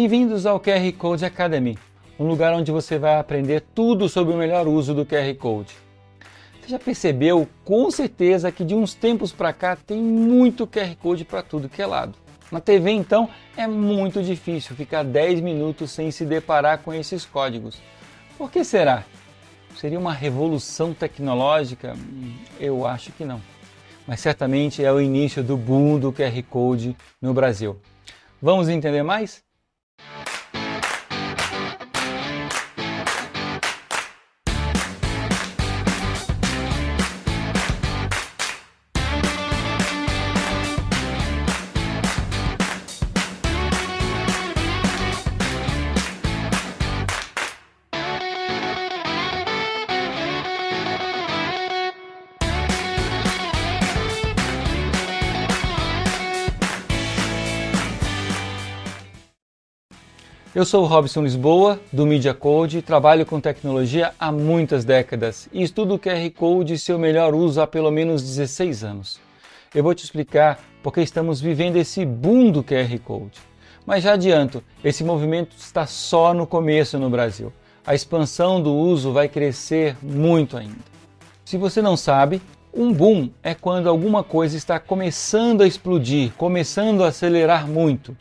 Bem-vindos ao QR Code Academy, um lugar onde você vai aprender tudo sobre o melhor uso do QR Code. Você já percebeu com certeza que de uns tempos para cá tem muito QR Code para tudo que é lado. Na TV, então, é muito difícil ficar 10 minutos sem se deparar com esses códigos. Por que será? Seria uma revolução tecnológica? Eu acho que não. Mas certamente é o início do boom do QR Code no Brasil. Vamos entender mais? Eu sou o Robson Lisboa, do Media Code, trabalho com tecnologia há muitas décadas e estudo o QR Code e seu melhor uso há pelo menos 16 anos. Eu vou te explicar porque estamos vivendo esse boom do QR Code. Mas já adianto, esse movimento está só no começo no Brasil. A expansão do uso vai crescer muito ainda. Se você não sabe, um boom é quando alguma coisa está começando a explodir, começando a acelerar muito.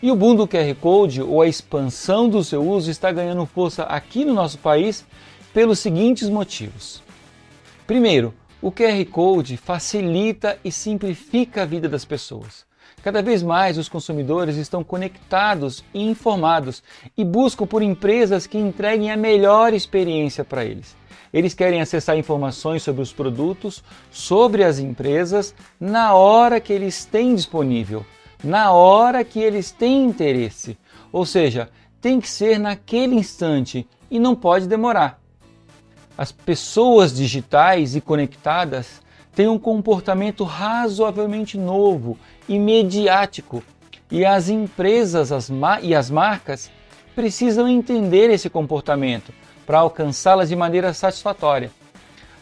E o boom do QR Code, ou a expansão do seu uso, está ganhando força aqui no nosso país pelos seguintes motivos. Primeiro, o QR Code facilita e simplifica a vida das pessoas. Cada vez mais os consumidores estão conectados e informados e buscam por empresas que entreguem a melhor experiência para eles. Eles querem acessar informações sobre os produtos, sobre as empresas, na hora que eles têm disponível na hora que eles têm interesse. Ou seja, tem que ser naquele instante e não pode demorar. As pessoas digitais e conectadas têm um comportamento razoavelmente novo e mediático, e as empresas as e as marcas precisam entender esse comportamento para alcançá-las de maneira satisfatória.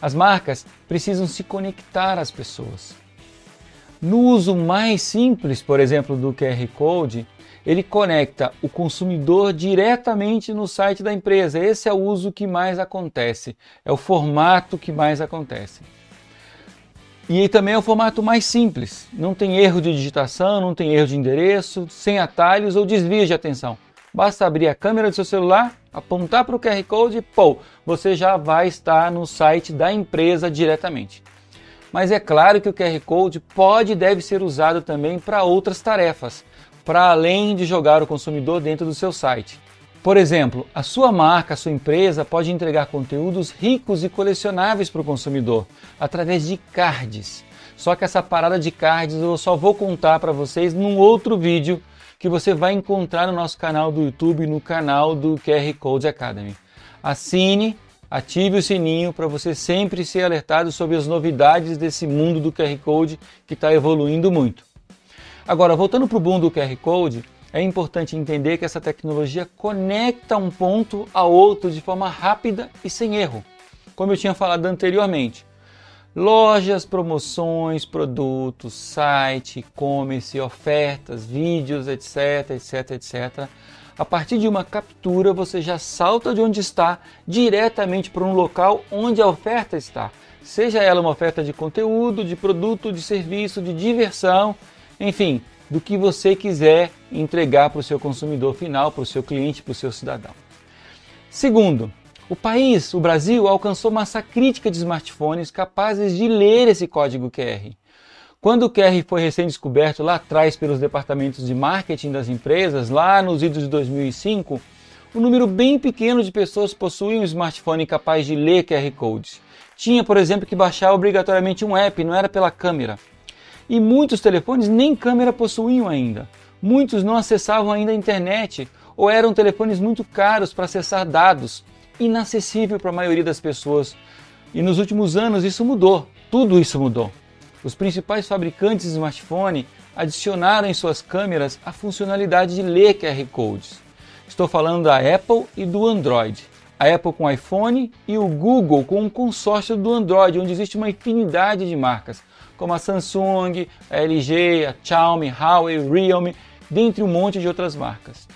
As marcas precisam se conectar às pessoas. No uso mais simples, por exemplo, do QR Code, ele conecta o consumidor diretamente no site da empresa. Esse é o uso que mais acontece, é o formato que mais acontece. E também é o formato mais simples, não tem erro de digitação, não tem erro de endereço, sem atalhos ou desvios de atenção. Basta abrir a câmera do seu celular, apontar para o QR Code e, pô, você já vai estar no site da empresa diretamente. Mas é claro que o QR Code pode e deve ser usado também para outras tarefas, para além de jogar o consumidor dentro do seu site. Por exemplo, a sua marca, a sua empresa pode entregar conteúdos ricos e colecionáveis para o consumidor através de cards. Só que essa parada de cards eu só vou contar para vocês num outro vídeo que você vai encontrar no nosso canal do YouTube, no canal do QR Code Academy. Assine Ative o sininho para você sempre ser alertado sobre as novidades desse mundo do QR Code que está evoluindo muito. Agora, voltando para o boom do QR Code, é importante entender que essa tecnologia conecta um ponto a outro de forma rápida e sem erro, como eu tinha falado anteriormente. Lojas, promoções, produtos, site, e-commerce, ofertas, vídeos, etc, etc, etc a partir de uma captura, você já salta de onde está diretamente para um local onde a oferta está. Seja ela uma oferta de conteúdo, de produto, de serviço, de diversão, enfim, do que você quiser entregar para o seu consumidor final, para o seu cliente, para o seu cidadão. Segundo, o país, o Brasil, alcançou massa crítica de smartphones capazes de ler esse código QR. Quando o QR foi recém-descoberto lá atrás pelos departamentos de marketing das empresas, lá nos idos de 2005, um número bem pequeno de pessoas possuíam um smartphone capaz de ler QR Codes. Tinha, por exemplo, que baixar obrigatoriamente um app, não era pela câmera. E muitos telefones nem câmera possuíam ainda. Muitos não acessavam ainda a internet ou eram telefones muito caros para acessar dados, inacessível para a maioria das pessoas. E nos últimos anos isso mudou, tudo isso mudou os principais fabricantes de smartphone adicionaram em suas câmeras a funcionalidade de ler QR Codes. Estou falando da Apple e do Android. A Apple com iPhone e o Google com um consórcio do Android, onde existe uma infinidade de marcas, como a Samsung, a LG, a Xiaomi, Huawei, Realme, dentre um monte de outras marcas.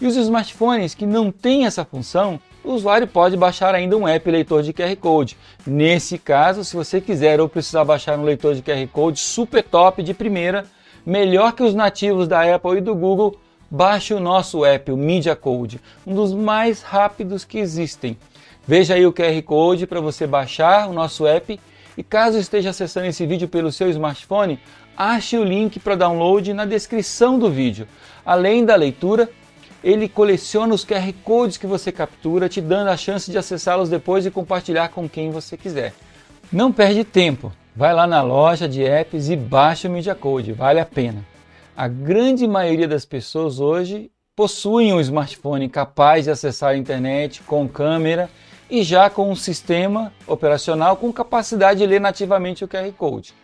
E os smartphones que não têm essa função, o usuário pode baixar ainda um app leitor de QR Code. Nesse caso, se você quiser ou precisar baixar um leitor de QR Code super top de primeira, melhor que os nativos da Apple e do Google, baixe o nosso app, o Media Code, um dos mais rápidos que existem. Veja aí o QR Code para você baixar o nosso app e caso esteja acessando esse vídeo pelo seu smartphone, ache o link para download na descrição do vídeo. Além da leitura, ele coleciona os QR Codes que você captura, te dando a chance de acessá-los depois e compartilhar com quem você quiser. Não perde tempo, vai lá na loja de apps e baixa o Media Code, vale a pena. A grande maioria das pessoas hoje possuem um smartphone capaz de acessar a internet com câmera e já com um sistema operacional com capacidade de ler nativamente o QR Code.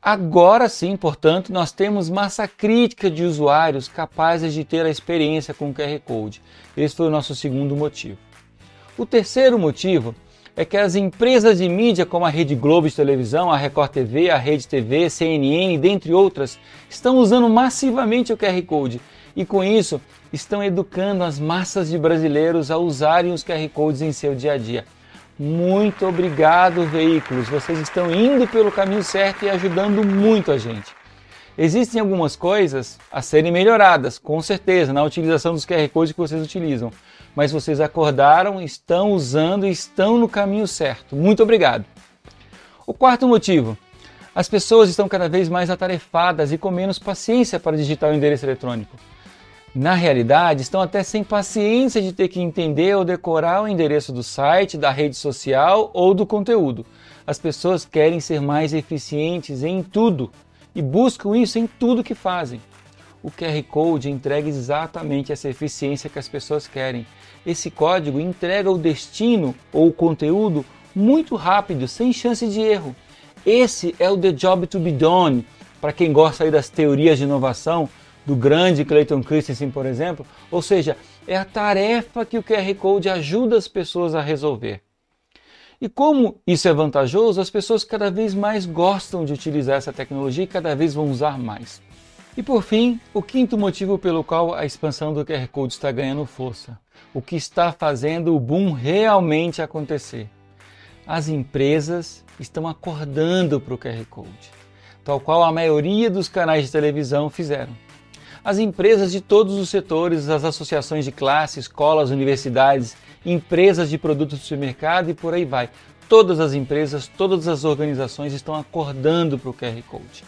Agora sim, portanto, nós temos massa crítica de usuários capazes de ter a experiência com o QR Code. Esse foi o nosso segundo motivo. O terceiro motivo é que as empresas de mídia como a Rede Globo de televisão, a Record TV, a Rede TV, CNN, dentre outras, estão usando massivamente o QR Code e com isso estão educando as massas de brasileiros a usarem os QR Codes em seu dia a dia. Muito obrigado, veículos. Vocês estão indo pelo caminho certo e ajudando muito a gente. Existem algumas coisas a serem melhoradas, com certeza, na utilização dos QR Codes que vocês utilizam. Mas vocês acordaram, estão usando e estão no caminho certo. Muito obrigado. O quarto motivo: as pessoas estão cada vez mais atarefadas e com menos paciência para digitar o endereço eletrônico na realidade, estão até sem paciência de ter que entender ou decorar o endereço do site, da rede social ou do conteúdo. As pessoas querem ser mais eficientes em tudo e buscam isso em tudo que fazem. O QR Code entrega exatamente essa eficiência que as pessoas querem. Esse código entrega o destino ou o conteúdo muito rápido, sem chance de erro. Esse é o The Job to be Done. Para quem gosta das teorias de inovação, do grande Clayton Christensen, por exemplo. Ou seja, é a tarefa que o QR Code ajuda as pessoas a resolver. E como isso é vantajoso, as pessoas cada vez mais gostam de utilizar essa tecnologia e cada vez vão usar mais. E por fim, o quinto motivo pelo qual a expansão do QR Code está ganhando força. O que está fazendo o boom realmente acontecer. As empresas estão acordando para o QR Code, tal qual a maioria dos canais de televisão fizeram as empresas de todos os setores, as associações de classe, escolas, universidades, empresas de produtos do supermercado e por aí vai. Todas as empresas, todas as organizações estão acordando para o QR Code.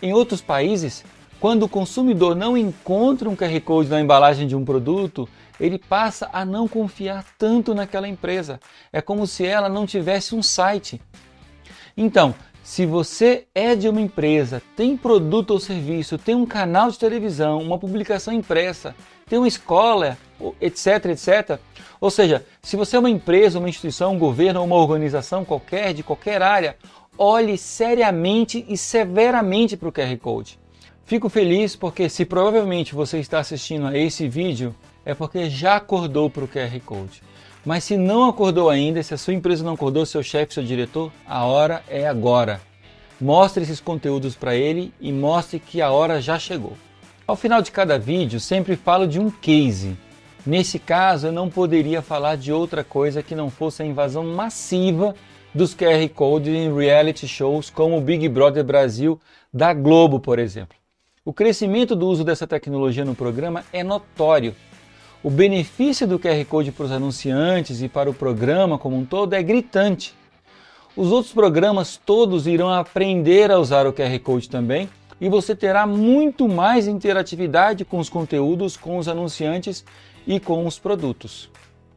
Em outros países, quando o consumidor não encontra um QR Code na embalagem de um produto, ele passa a não confiar tanto naquela empresa. É como se ela não tivesse um site. Então, se você é de uma empresa, tem produto ou serviço, tem um canal de televisão, uma publicação impressa, tem uma escola, etc, etc. Ou seja, se você é uma empresa, uma instituição, um governo ou uma organização qualquer, de qualquer área, olhe seriamente e severamente para o QR Code. Fico feliz porque se provavelmente você está assistindo a esse vídeo, é porque já acordou para o QR Code. Mas se não acordou ainda, se a sua empresa não acordou, seu chefe, seu diretor, a hora é agora. Mostre esses conteúdos para ele e mostre que a hora já chegou. Ao final de cada vídeo, sempre falo de um case. Nesse caso, eu não poderia falar de outra coisa que não fosse a invasão massiva dos QR Codes em reality shows como o Big Brother Brasil da Globo, por exemplo. O crescimento do uso dessa tecnologia no programa é notório o benefício do QR Code para os anunciantes e para o programa como um todo é gritante. Os outros programas todos irão aprender a usar o QR Code também e você terá muito mais interatividade com os conteúdos, com os anunciantes e com os produtos.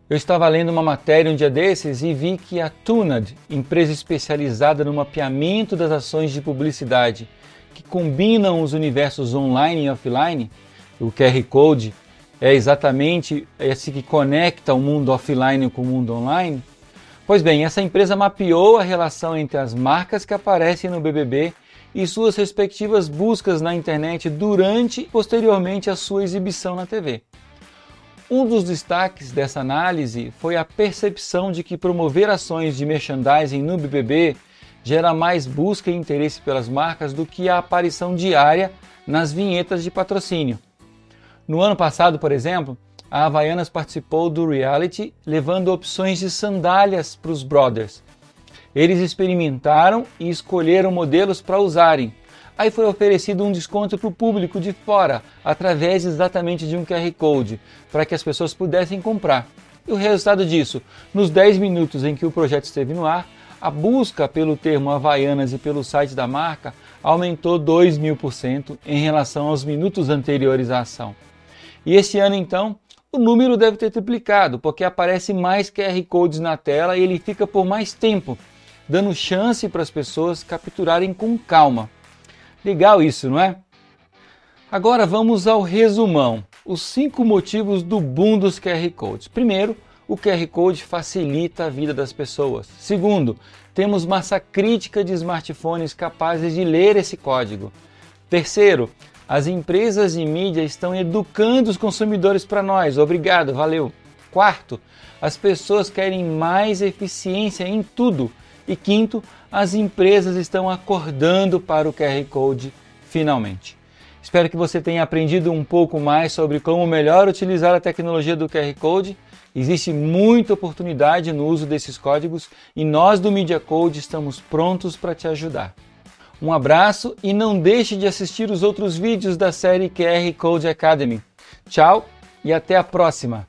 Eu estava lendo uma matéria um dia desses e vi que a Tunad, empresa especializada no mapeamento das ações de publicidade que combinam os universos online e offline, o QR Code é exatamente esse que conecta o mundo offline com o mundo online? Pois bem, essa empresa mapeou a relação entre as marcas que aparecem no BBB e suas respectivas buscas na internet durante e posteriormente a sua exibição na TV. Um dos destaques dessa análise foi a percepção de que promover ações de merchandising no BBB gera mais busca e interesse pelas marcas do que a aparição diária nas vinhetas de patrocínio. No ano passado, por exemplo, a Havaianas participou do reality levando opções de sandálias para os brothers. Eles experimentaram e escolheram modelos para usarem. Aí foi oferecido um desconto para o público de fora, através exatamente de um QR Code, para que as pessoas pudessem comprar. E o resultado disso, nos 10 minutos em que o projeto esteve no ar, a busca pelo termo Havaianas e pelo site da marca aumentou 2 mil por cento em relação aos minutos anteriores à ação. E esse ano, então, o número deve ter triplicado, porque aparece mais QR Codes na tela e ele fica por mais tempo, dando chance para as pessoas capturarem com calma. Legal isso, não é? Agora vamos ao resumão. Os cinco motivos do boom dos QR Codes. Primeiro, o QR Code facilita a vida das pessoas. Segundo, temos massa crítica de smartphones capazes de ler esse código. Terceiro, as empresas e mídia estão educando os consumidores para nós. Obrigado, valeu. Quarto, as pessoas querem mais eficiência em tudo. E quinto, as empresas estão acordando para o QR Code finalmente. Espero que você tenha aprendido um pouco mais sobre como melhor utilizar a tecnologia do QR Code. Existe muita oportunidade no uso desses códigos e nós do Media Code estamos prontos para te ajudar. Um abraço e não deixe de assistir os outros vídeos da série QR Code Academy. Tchau e até a próxima!